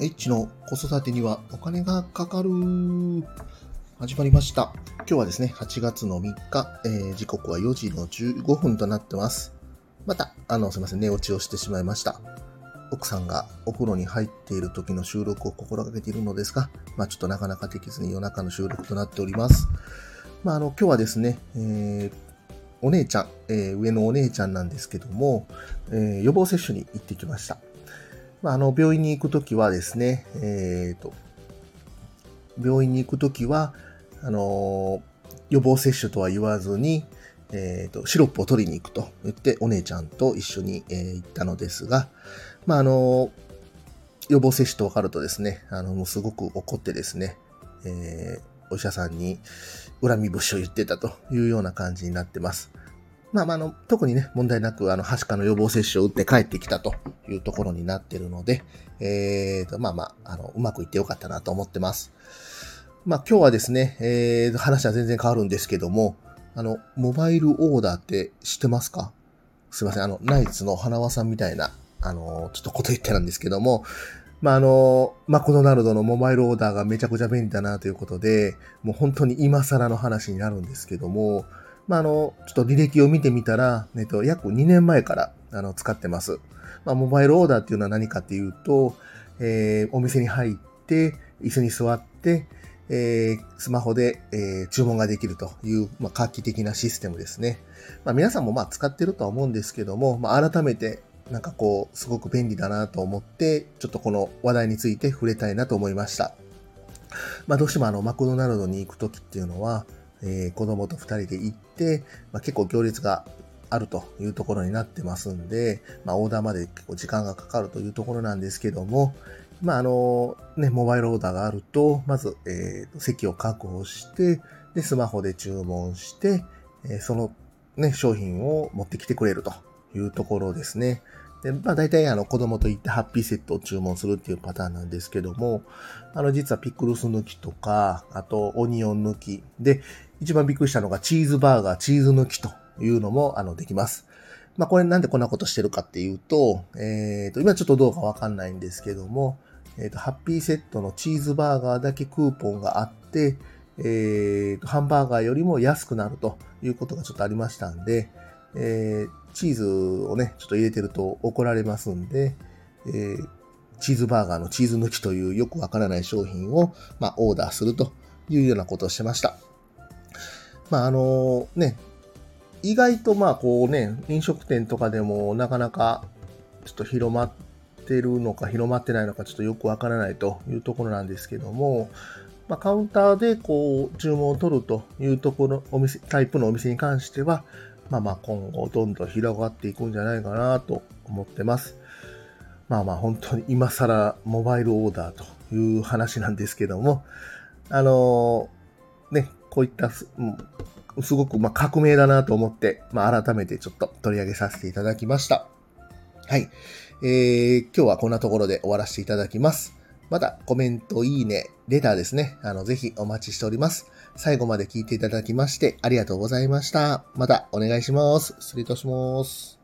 H の子育てにはお金がかかる。始まりました。今日はですね、8月の3日、えー、時刻は4時の15分となってます。また、あの、すいません、寝落ちをしてしまいました。奥さんがお風呂に入っている時の収録を心がけているのですが、まあちょっとなかなかできずに夜中の収録となっております。まああの、今日はですね、えー、お姉ちゃん、えー、上のお姉ちゃんなんですけども、えー、予防接種に行ってきました。まあ、あの、病院に行くときはですね、えっ、ー、と、病院に行くときは、あの予防接種とは言わずに、えっ、ー、と、シロップを取りに行くと言って、お姉ちゃんと一緒に、えー、行ったのですが、まあ、あの予防接種と分かるとですね、あの、もうすごく怒ってですね、えー、お医者さんに恨み節を言ってたというような感じになってます。まあまあ、あの、特にね、問題なく、あの、はしかの予防接種を打って帰ってきたというところになっているので、えーと、まあまあ、あの、うまくいってよかったなと思ってます。まあ今日はですね、えー、話は全然変わるんですけども、あの、モバイルオーダーって知ってますか？すいません、あの、ナイツの花輪さんみたいな、あの、ちょっとこと言ってたんですけども、まあ、あの、マクドナルドのモバイルオーダーがめちゃくちゃ便利だなということで、もう本当に今更の話になるんですけども、まあ、あの、ちょっと履歴を見てみたら、えっと、約2年前から、あの、使ってます。まあ、モバイルオーダーっていうのは何かっていうと、えー、お店に入って、椅子に座って、えー、スマホで、えー、注文ができるという、まあ、画期的なシステムですね。まあ、皆さんもまあ使ってるとは思うんですけども、まあ、改めてなんかこう、すごく便利だなと思って、ちょっとこの話題について触れたいなと思いました。まあ、どうしてもあの、マクドナルドに行くときっていうのは、えー、子供と二人で行って、まあ、結構行列があるというところになってますんで、まあ、オーダーまで結構時間がかかるというところなんですけども、まあ、あの、ね、モバイルオーダーがあると、まず、えー、席を確保して、で、スマホで注文して、えー、その、ね、商品を持ってきてくれるというところですね。で、まあ大体あの子供と行ってハッピーセットを注文するっていうパターンなんですけども、あの実はピクルス抜きとか、あとオニオン抜き、で、一番びっくりしたのがチーズバーガー、チーズ抜きというのもあのできます。まあこれなんでこんなことしてるかっていうと、えっ、ー、と、今ちょっとどうかわかんないんですけども、えっ、ー、と、ハッピーセットのチーズバーガーだけクーポンがあって、えっ、ー、と、ハンバーガーよりも安くなるということがちょっとありましたんで、えー、チーズをね、ちょっと入れてると怒られますんで、えー、チーズバーガーのチーズ抜きというよくわからない商品を、まあ、オーダーするというようなことをしてました。まあ、あのね、意外とまあこうね、飲食店とかでもなかなかちょっと広まってるのか広まってないのかちょっとよくわからないというところなんですけども、まあ、カウンターでこう注文を取るというところ、お店、タイプのお店に関しては、まあまあ今後どんどん広がっていくんじゃないかなと思ってます。まあまあ本当に今更モバイルオーダーという話なんですけども、あのー、ね、こういったす、すごくま革命だなと思って、まあ改めてちょっと取り上げさせていただきました。はい。えー、今日はこんなところで終わらせていただきます。またコメント、いいね、レターですね。あの、ぜひお待ちしております。最後まで聞いていただきましてありがとうございました。またお願いします。失礼いたします。